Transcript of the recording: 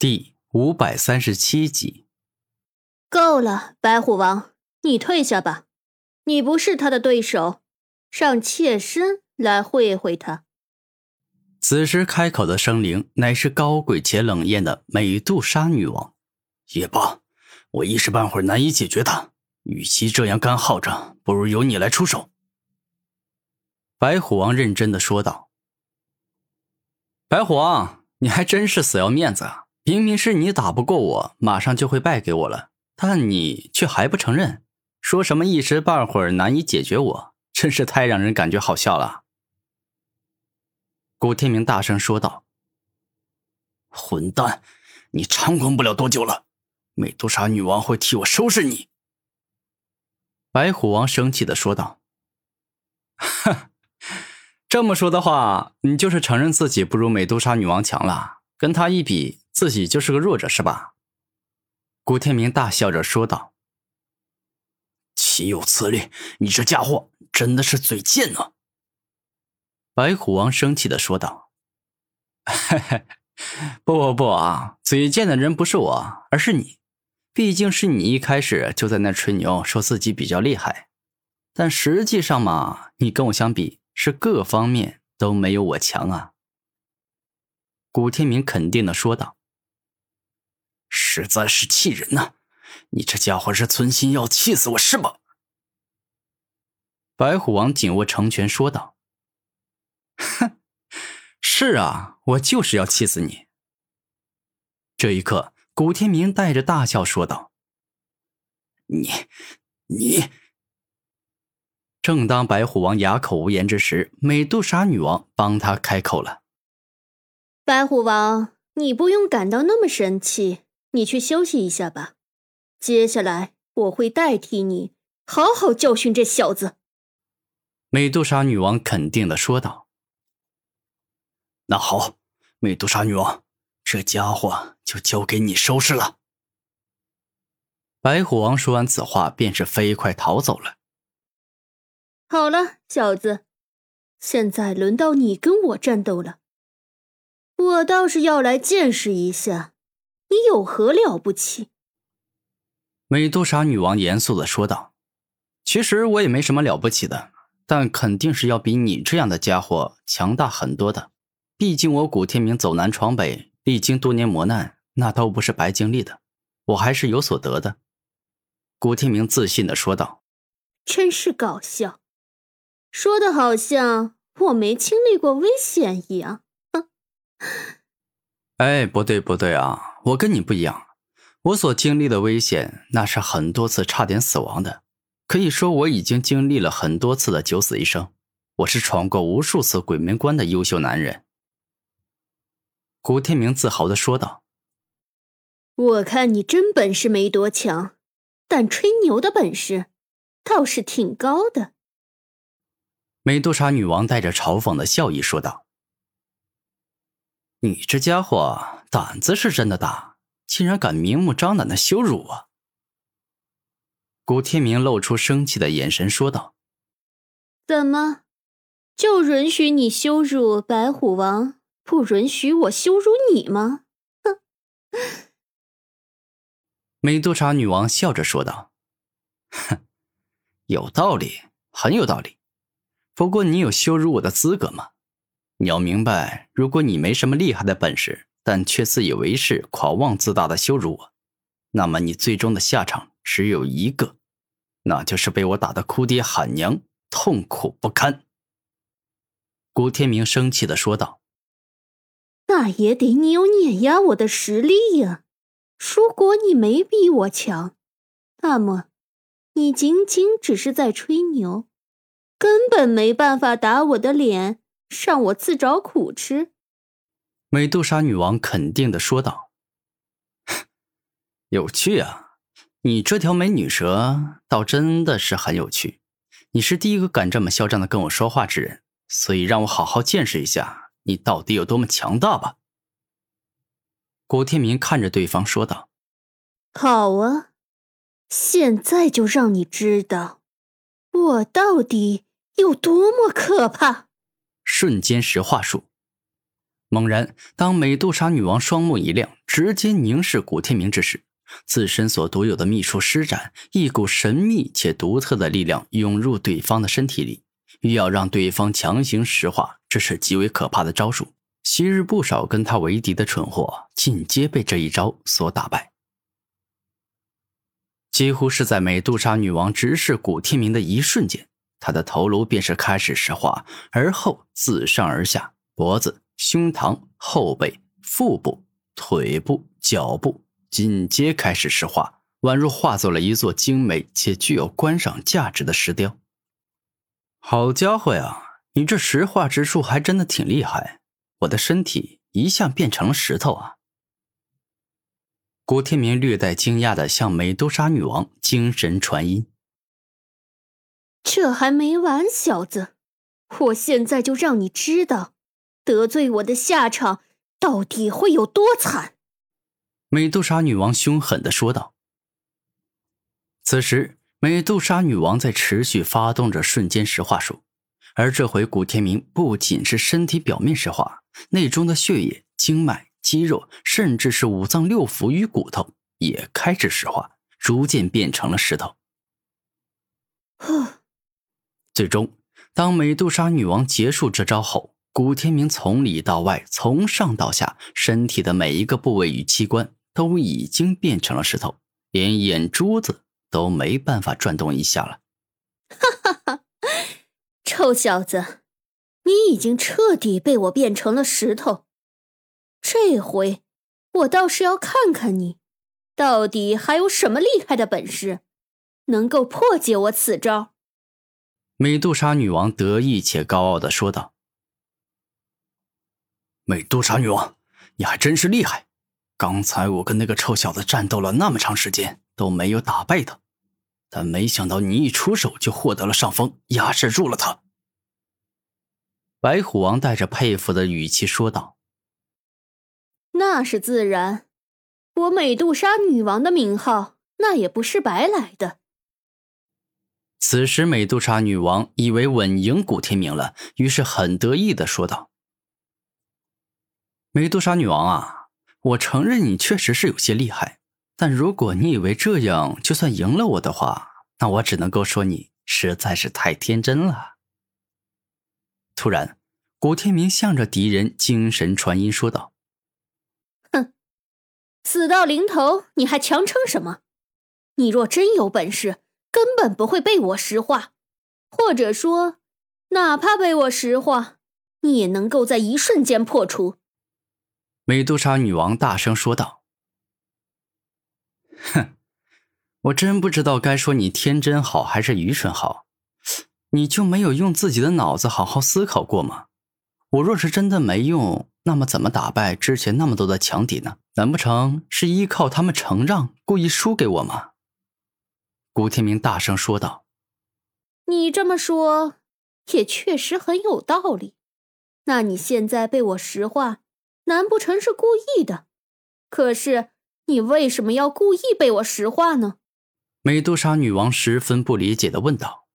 第五百三十七集，够了，白虎王，你退下吧。你不是他的对手，让妾身来会会他。此时开口的生灵乃是高贵且冷艳的美杜莎女王。也罢，我一时半会儿难以解决他。与其这样干耗着，不如由你来出手。白虎王认真的说道：“白虎王，你还真是死要面子啊！”明明是你打不过我，马上就会败给我了，但你却还不承认，说什么一时半会儿难以解决我，真是太让人感觉好笑了。古天明大声说道：“混蛋，你猖狂不了多久了，美杜莎女王会替我收拾你。”白虎王生气的说道：“哼，这么说的话，你就是承认自己不如美杜莎女王强了，跟她一比。”自己就是个弱者是吧？古天明大笑着说道：“岂有此理！你这家伙真的是嘴贱呢！”白虎王生气的说道：“ 嘿嘿，不不不啊！嘴贱的人不是我，而是你。毕竟是你一开始就在那吹牛，说自己比较厉害。但实际上嘛，你跟我相比，是各方面都没有我强啊。”古天明肯定的说道。实在是气人呐！你这家伙是存心要气死我是吧？白虎王紧握成拳说道：“哼，是啊，我就是要气死你。”这一刻，古天明带着大笑说道：“你，你……”正当白虎王哑口无言之时，美杜莎女王帮他开口了：“白虎王，你不用感到那么生气。”你去休息一下吧，接下来我会代替你好好教训这小子。”美杜莎女王肯定的说道。“那好，美杜莎女王，这家伙就交给你收拾了。”白虎王说完此话，便是飞快逃走了。好了，小子，现在轮到你跟我战斗了，我倒是要来见识一下。你有何了不起？美杜莎女王严肃的说道：“其实我也没什么了不起的，但肯定是要比你这样的家伙强大很多的。毕竟我古天明走南闯北，历经多年磨难，那都不是白经历的，我还是有所得的。”古天明自信的说道：“真是搞笑，说的好像我没经历过危险一样。”哼。哎，不对不对啊！我跟你不一样，我所经历的危险那是很多次差点死亡的，可以说我已经经历了很多次的九死一生。我是闯过无数次鬼门关的优秀男人。”古天明自豪的说道。“我看你真本事没多强，但吹牛的本事倒是挺高的。”美杜莎女王带着嘲讽的笑意说道。你这家伙胆子是真的大，竟然敢明目张胆的羞辱我！古天明露出生气的眼神说道：“怎么，就允许你羞辱白虎王，不允许我羞辱你吗？”哼！美杜莎女王笑着说道：“哼，有道理，很有道理。不过你有羞辱我的资格吗？”你要明白，如果你没什么厉害的本事，但却自以为是、狂妄自大的羞辱我，那么你最终的下场只有一个，那就是被我打得哭爹喊娘、痛苦不堪。”古天明生气的说道。“那也得你有碾压我的实力呀！如果你没比我强，那么你仅仅只是在吹牛，根本没办法打我的脸。”让我自找苦吃。”美杜莎女王肯定的说道。“有趣啊，你这条美女蛇倒真的是很有趣。你是第一个敢这么嚣张的跟我说话之人，所以让我好好见识一下你到底有多么强大吧。”古天明看着对方说道。“好啊，现在就让你知道我到底有多么可怕。”瞬间石化术，猛然，当美杜莎女王双目一亮，直接凝视古天明之时，自身所独有的秘术施展，一股神秘且独特的力量涌入对方的身体里，欲要让对方强行石化，这是极为可怕的招数。昔日不少跟他为敌的蠢货，尽皆被这一招所打败。几乎是在美杜莎女王直视古天明的一瞬间，她的头颅便是开始石化，而后自上而下，脖子。胸膛、后背、腹部、腿部、脚部紧接开始石化，宛如化作了一座精美且具有观赏价值的石雕。好家伙呀，你这石化之术还真的挺厉害！我的身体一下变成了石头啊！古天明略带惊讶的向美杜莎女王精神传音：“这还没完，小子，我现在就让你知道。”得罪我的下场到底会有多惨？美杜莎女王凶狠的说道。此时，美杜莎女王在持续发动着瞬间石化术，而这回古天明不仅是身体表面石化，内中的血液、经脉、肌肉，甚至是五脏六腑与骨头也开始石化，逐渐变成了石头。呵，最终，当美杜莎女王结束这招后。古天明从里到外，从上到下，身体的每一个部位与器官都已经变成了石头，连眼珠子都没办法转动一下了。哈哈哈！臭小子，你已经彻底被我变成了石头。这回我倒是要看看你，到底还有什么厉害的本事，能够破解我此招。美杜莎女王得意且高傲的说道。美杜莎女王，你还真是厉害！刚才我跟那个臭小子战斗了那么长时间，都没有打败他，但没想到你一出手就获得了上风，压制住了他。白虎王带着佩服的语气说道：“那是自然，我美杜莎女王的名号那也不是白来的。”此时，美杜莎女王以为稳赢古天明了，于是很得意的说道。美杜莎女王啊，我承认你确实是有些厉害，但如果你以为这样就算赢了我的话，那我只能够说你实在是太天真了。突然，古天明向着敌人精神传音说道：“哼，死到临头你还强撑什么？你若真有本事，根本不会被我石化，或者说，哪怕被我石化，你也能够在一瞬间破除。”美杜莎女王大声说道：“哼，我真不知道该说你天真好还是愚蠢好。你就没有用自己的脑子好好思考过吗？我若是真的没用，那么怎么打败之前那么多的强敌呢？难不成是依靠他们承让，故意输给我吗？”古天明大声说道：“你这么说，也确实很有道理。那你现在被我石化？”难不成是故意的？可是你为什么要故意被我石化呢？美杜莎女王十分不理解的问道。